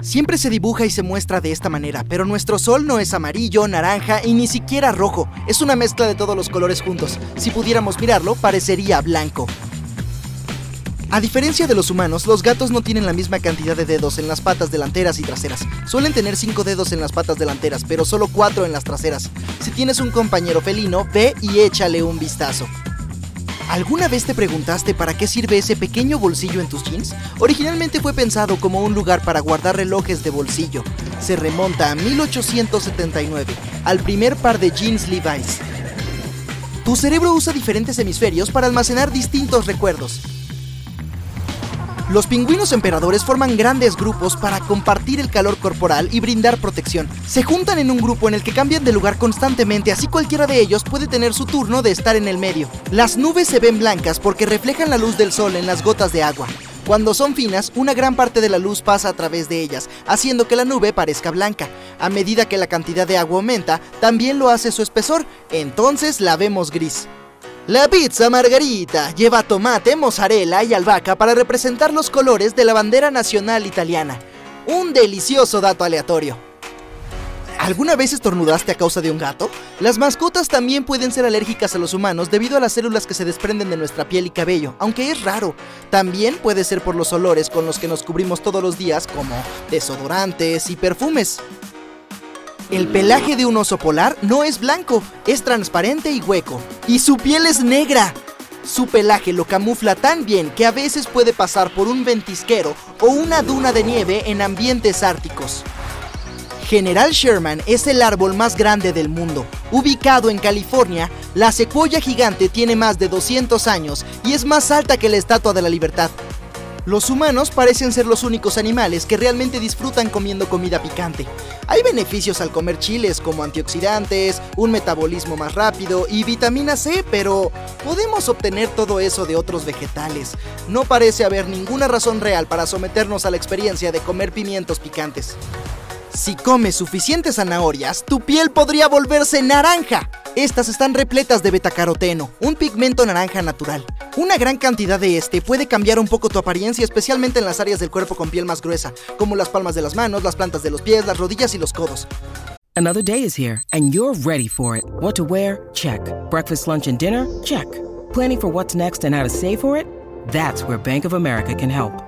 Siempre se dibuja y se muestra de esta manera, pero nuestro sol no es amarillo, naranja y ni siquiera rojo. Es una mezcla de todos los colores juntos. Si pudiéramos mirarlo, parecería blanco. A diferencia de los humanos, los gatos no tienen la misma cantidad de dedos en las patas delanteras y traseras. Suelen tener 5 dedos en las patas delanteras, pero solo 4 en las traseras. Si tienes un compañero felino, ve y échale un vistazo. ¿Alguna vez te preguntaste para qué sirve ese pequeño bolsillo en tus jeans? Originalmente fue pensado como un lugar para guardar relojes de bolsillo. Se remonta a 1879, al primer par de jeans Levi's. Tu cerebro usa diferentes hemisferios para almacenar distintos recuerdos. Los pingüinos emperadores forman grandes grupos para compartir el calor corporal y brindar protección. Se juntan en un grupo en el que cambian de lugar constantemente, así cualquiera de ellos puede tener su turno de estar en el medio. Las nubes se ven blancas porque reflejan la luz del sol en las gotas de agua. Cuando son finas, una gran parte de la luz pasa a través de ellas, haciendo que la nube parezca blanca. A medida que la cantidad de agua aumenta, también lo hace su espesor, entonces la vemos gris. La pizza margarita lleva tomate, mozzarella y albahaca para representar los colores de la bandera nacional italiana. Un delicioso dato aleatorio. ¿Alguna vez estornudaste a causa de un gato? Las mascotas también pueden ser alérgicas a los humanos debido a las células que se desprenden de nuestra piel y cabello, aunque es raro. También puede ser por los olores con los que nos cubrimos todos los días, como desodorantes y perfumes. El pelaje de un oso polar no es blanco, es transparente y hueco. Y su piel es negra. Su pelaje lo camufla tan bien que a veces puede pasar por un ventisquero o una duna de nieve en ambientes árticos. General Sherman es el árbol más grande del mundo. Ubicado en California, la secuoya gigante tiene más de 200 años y es más alta que la Estatua de la Libertad. Los humanos parecen ser los únicos animales que realmente disfrutan comiendo comida picante. Hay beneficios al comer chiles como antioxidantes, un metabolismo más rápido y vitamina C, pero podemos obtener todo eso de otros vegetales. No parece haber ninguna razón real para someternos a la experiencia de comer pimientos picantes. Si comes suficientes zanahorias, tu piel podría volverse naranja. Estas están repletas de betacaroteno, un pigmento naranja natural. Una gran cantidad de este puede cambiar un poco tu apariencia, especialmente en las áreas del cuerpo con piel más gruesa, como las palmas de las manos, las plantas de los pies, las rodillas y los codos. Another day is here and you're ready for it. What to wear? Check. Breakfast, lunch and dinner? Check. Planning for what's next and how to save for it? That's where Bank of America can help.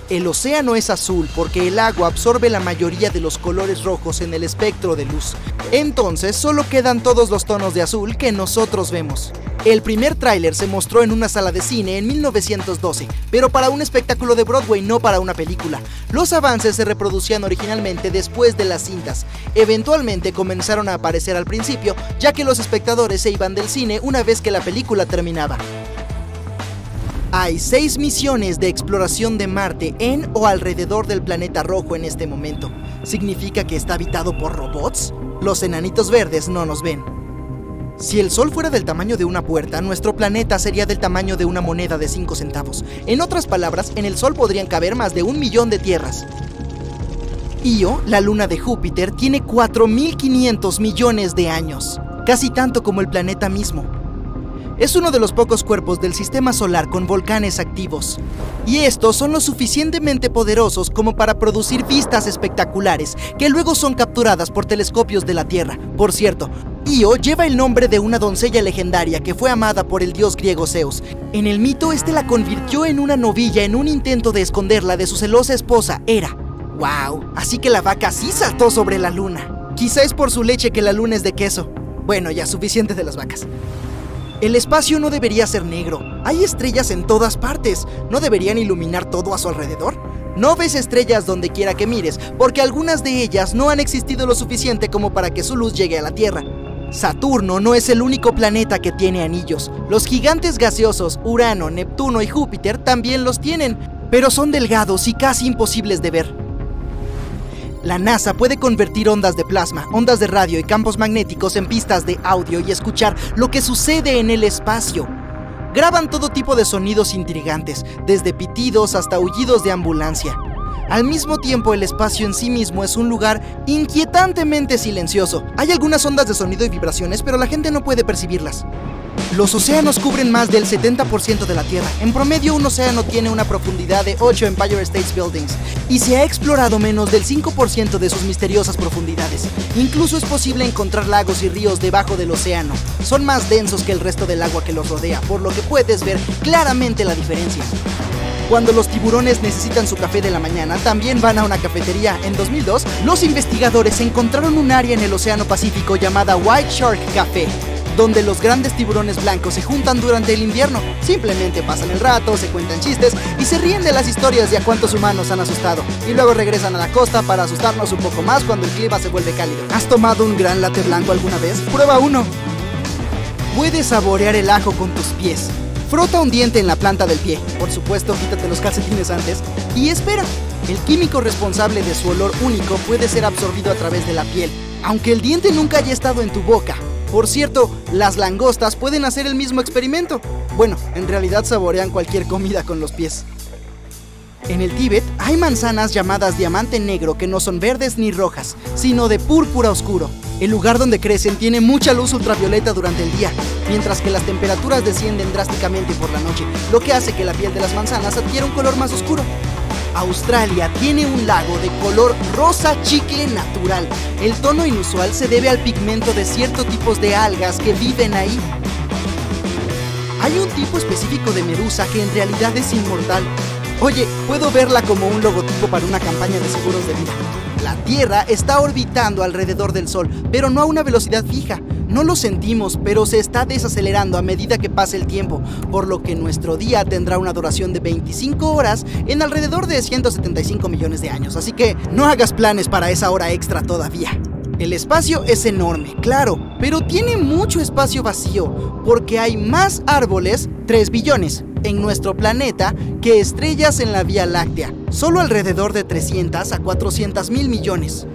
El océano es azul porque el agua absorbe la mayoría de los colores rojos en el espectro de luz. Entonces solo quedan todos los tonos de azul que nosotros vemos. El primer tráiler se mostró en una sala de cine en 1912, pero para un espectáculo de Broadway, no para una película. Los avances se reproducían originalmente después de las cintas. Eventualmente comenzaron a aparecer al principio, ya que los espectadores se iban del cine una vez que la película terminaba. Hay seis misiones de exploración de Marte en o alrededor del planeta rojo en este momento. ¿Significa que está habitado por robots? Los enanitos verdes no nos ven. Si el Sol fuera del tamaño de una puerta, nuestro planeta sería del tamaño de una moneda de 5 centavos. En otras palabras, en el Sol podrían caber más de un millón de tierras. Io, la luna de Júpiter, tiene 4.500 millones de años, casi tanto como el planeta mismo. Es uno de los pocos cuerpos del sistema solar con volcanes activos. Y estos son lo suficientemente poderosos como para producir vistas espectaculares, que luego son capturadas por telescopios de la Tierra. Por cierto, Io lleva el nombre de una doncella legendaria que fue amada por el dios griego Zeus. En el mito, este la convirtió en una novilla en un intento de esconderla de su celosa esposa, Hera. ¡Wow! Así que la vaca sí saltó sobre la luna. Quizá es por su leche que la luna es de queso. Bueno, ya suficiente de las vacas. El espacio no debería ser negro. Hay estrellas en todas partes. ¿No deberían iluminar todo a su alrededor? No ves estrellas donde quiera que mires, porque algunas de ellas no han existido lo suficiente como para que su luz llegue a la Tierra. Saturno no es el único planeta que tiene anillos. Los gigantes gaseosos, Urano, Neptuno y Júpiter también los tienen, pero son delgados y casi imposibles de ver. La NASA puede convertir ondas de plasma, ondas de radio y campos magnéticos en pistas de audio y escuchar lo que sucede en el espacio. Graban todo tipo de sonidos intrigantes, desde pitidos hasta aullidos de ambulancia. Al mismo tiempo, el espacio en sí mismo es un lugar inquietantemente silencioso. Hay algunas ondas de sonido y vibraciones, pero la gente no puede percibirlas. Los océanos cubren más del 70% de la Tierra. En promedio, un océano tiene una profundidad de 8 Empire State Buildings y se ha explorado menos del 5% de sus misteriosas profundidades. Incluso es posible encontrar lagos y ríos debajo del océano. Son más densos que el resto del agua que los rodea, por lo que puedes ver claramente la diferencia. Cuando los tiburones necesitan su café de la mañana, también van a una cafetería. En 2002, los investigadores encontraron un área en el Océano Pacífico llamada White Shark Café, donde los grandes tiburones blancos se juntan durante el invierno. Simplemente pasan el rato, se cuentan chistes y se ríen de las historias de a cuántos humanos han asustado. Y luego regresan a la costa para asustarnos un poco más cuando el clima se vuelve cálido. ¿Has tomado un gran latte blanco alguna vez? Prueba uno. Puedes saborear el ajo con tus pies. Frota un diente en la planta del pie. Por supuesto, quítate los calcetines antes. Y espera. El químico responsable de su olor único puede ser absorbido a través de la piel, aunque el diente nunca haya estado en tu boca. Por cierto, las langostas pueden hacer el mismo experimento. Bueno, en realidad saborean cualquier comida con los pies. En el Tíbet hay manzanas llamadas diamante negro que no son verdes ni rojas, sino de púrpura oscuro. El lugar donde crecen tiene mucha luz ultravioleta durante el día, mientras que las temperaturas descienden drásticamente por la noche, lo que hace que la piel de las manzanas adquiera un color más oscuro. Australia tiene un lago de color rosa chicle natural. El tono inusual se debe al pigmento de ciertos tipos de algas que viven ahí. Hay un tipo específico de medusa que en realidad es inmortal. Oye, puedo verla como un logotipo para una campaña de seguros de vida. La Tierra está orbitando alrededor del Sol, pero no a una velocidad fija. No lo sentimos, pero se está desacelerando a medida que pasa el tiempo, por lo que nuestro día tendrá una duración de 25 horas en alrededor de 175 millones de años. Así que no hagas planes para esa hora extra todavía. El espacio es enorme, claro, pero tiene mucho espacio vacío, porque hay más árboles, 3 billones, en nuestro planeta que estrellas en la Vía Láctea, solo alrededor de 300 a 400 mil millones.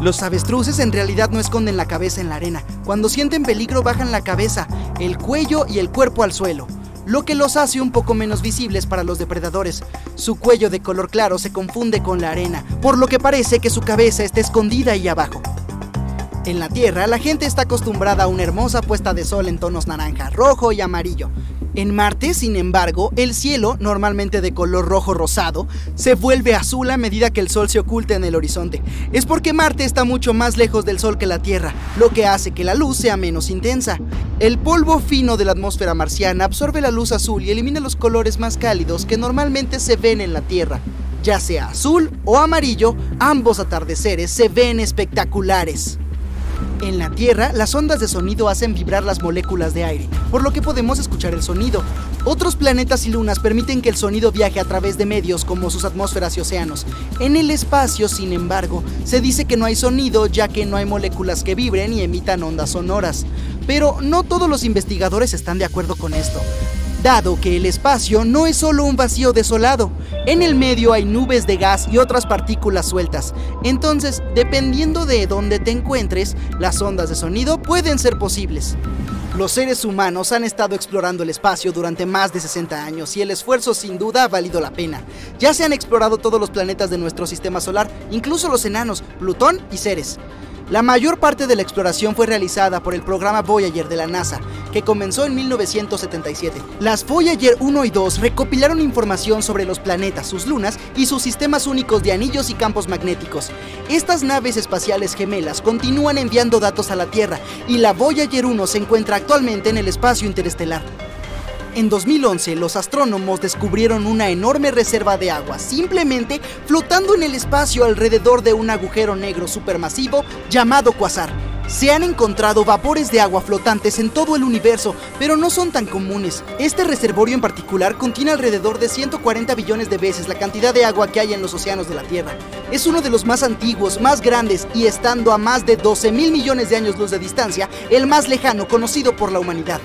Los avestruces en realidad no esconden la cabeza en la arena. Cuando sienten peligro bajan la cabeza, el cuello y el cuerpo al suelo, lo que los hace un poco menos visibles para los depredadores. Su cuello de color claro se confunde con la arena, por lo que parece que su cabeza está escondida ahí abajo. En la Tierra, la gente está acostumbrada a una hermosa puesta de sol en tonos naranja, rojo y amarillo. En Marte, sin embargo, el cielo, normalmente de color rojo rosado, se vuelve azul a medida que el Sol se oculta en el horizonte. Es porque Marte está mucho más lejos del Sol que la Tierra, lo que hace que la luz sea menos intensa. El polvo fino de la atmósfera marciana absorbe la luz azul y elimina los colores más cálidos que normalmente se ven en la Tierra. Ya sea azul o amarillo, ambos atardeceres se ven espectaculares. En la Tierra, las ondas de sonido hacen vibrar las moléculas de aire, por lo que podemos escuchar el sonido. Otros planetas y lunas permiten que el sonido viaje a través de medios como sus atmósferas y océanos. En el espacio, sin embargo, se dice que no hay sonido ya que no hay moléculas que vibren y emitan ondas sonoras. Pero no todos los investigadores están de acuerdo con esto dado que el espacio no es solo un vacío desolado. En el medio hay nubes de gas y otras partículas sueltas. Entonces, dependiendo de dónde te encuentres, las ondas de sonido pueden ser posibles. Los seres humanos han estado explorando el espacio durante más de 60 años y el esfuerzo sin duda ha valido la pena. Ya se han explorado todos los planetas de nuestro sistema solar, incluso los enanos, Plutón y Ceres. La mayor parte de la exploración fue realizada por el programa Voyager de la NASA, que comenzó en 1977. Las Voyager 1 y 2 recopilaron información sobre los planetas, sus lunas y sus sistemas únicos de anillos y campos magnéticos. Estas naves espaciales gemelas continúan enviando datos a la Tierra y la Voyager 1 se encuentra actualmente en el espacio interestelar. En 2011, los astrónomos descubrieron una enorme reserva de agua, simplemente flotando en el espacio alrededor de un agujero negro supermasivo llamado Quasar. Se han encontrado vapores de agua flotantes en todo el universo, pero no son tan comunes. Este reservorio en particular contiene alrededor de 140 billones de veces la cantidad de agua que hay en los océanos de la Tierra. Es uno de los más antiguos, más grandes y estando a más de 12 mil millones de años luz de distancia, el más lejano conocido por la humanidad.